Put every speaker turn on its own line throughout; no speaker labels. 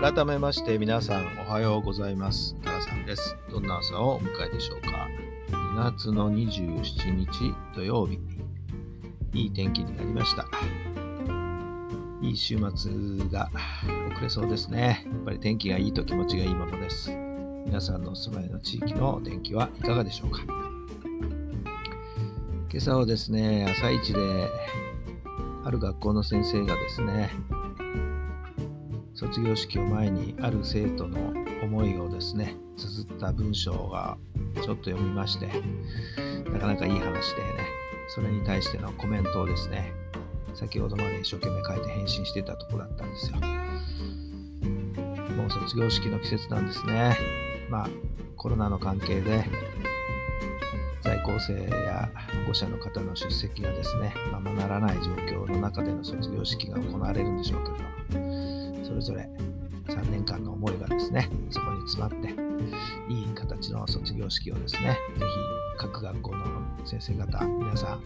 改めまして皆さんおはようございます。タラさんです。どんな朝をお迎えでしょうか。2月の27日土曜日。いい天気になりました。いい週末が遅れそうですね。やっぱり天気がいいと気持ちがいいものです。皆さんのお住まいの地域のお天気はいかがでしょうか。今朝はですね、朝一である学校の先生がですね、卒業式を前にある生徒の思いをですね綴った文章がちょっと読みましてなかなかいい話でねそれに対してのコメントをですね先ほどまで一生懸命書いて返信してたとこだったんですよ。もう卒業式の季節なんですね。まあコロナの関係で在校生や保護者の方の出席がですねままならない状況の中での卒業式が行われるんでしょうけどそれぞれ3年間の思いがですね、そこに詰まって、いい形の卒業式をですね、ぜひ各学校の先生方、皆さんや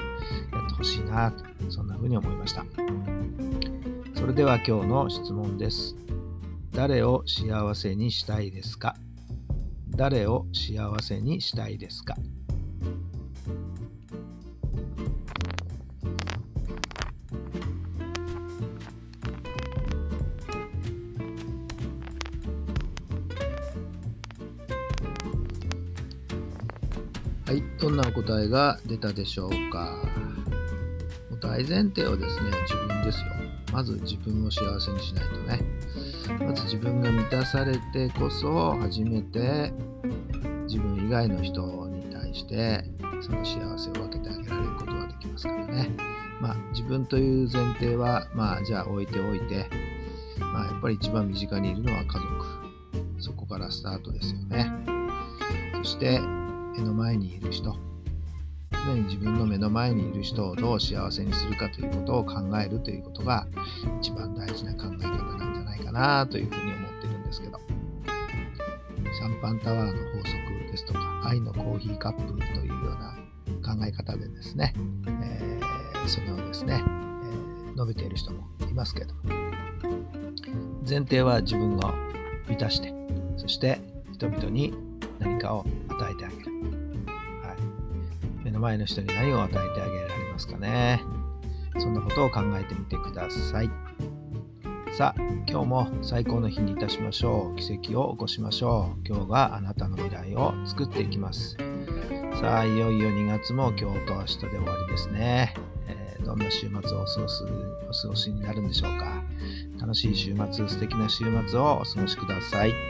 ってほしいなと、そんな風に思いました。それでは今日の質問です。誰を幸せにしたいですか？誰を幸せにしたいですか？はい、どんなお答えが出たでしょうか？大前提はですね、自分ですよ。まず自分を幸せにしないとね。まず自分が満たされてこそ、初めて自分以外の人に対して、その幸せを分けてあげられることができますからね。まあ、自分という前提は、まあ、じゃあ置いておいて、まあ、やっぱり一番身近にいるのは家族。そこからスタートですよね。そして、目の前にいる人常に自分の目の前にいる人をどう幸せにするかということを考えるということが一番大事な考え方なんじゃないかなというふうに思ってるんですけどシャンパンタワーの法則ですとか愛のコーヒーカップというような考え方でですね、えー、それをですね、えー、述べている人もいますけど前提は自分を満たしてそして人々に何かを与えてあげる。はい、目の前の人に何を与えてあげられますかね。そんなことを考えてみてください。さあ、今日も最高の日にいたしましょう。奇跡を起こしましょう。今日があなたの未来を作っていきます。さあ、いよいよ2月も今日と明日で終わりですね。えー、どんな週末をお過ごすお過ごしになるんでしょうか。楽しい週末、素敵な週末をお過ごしください。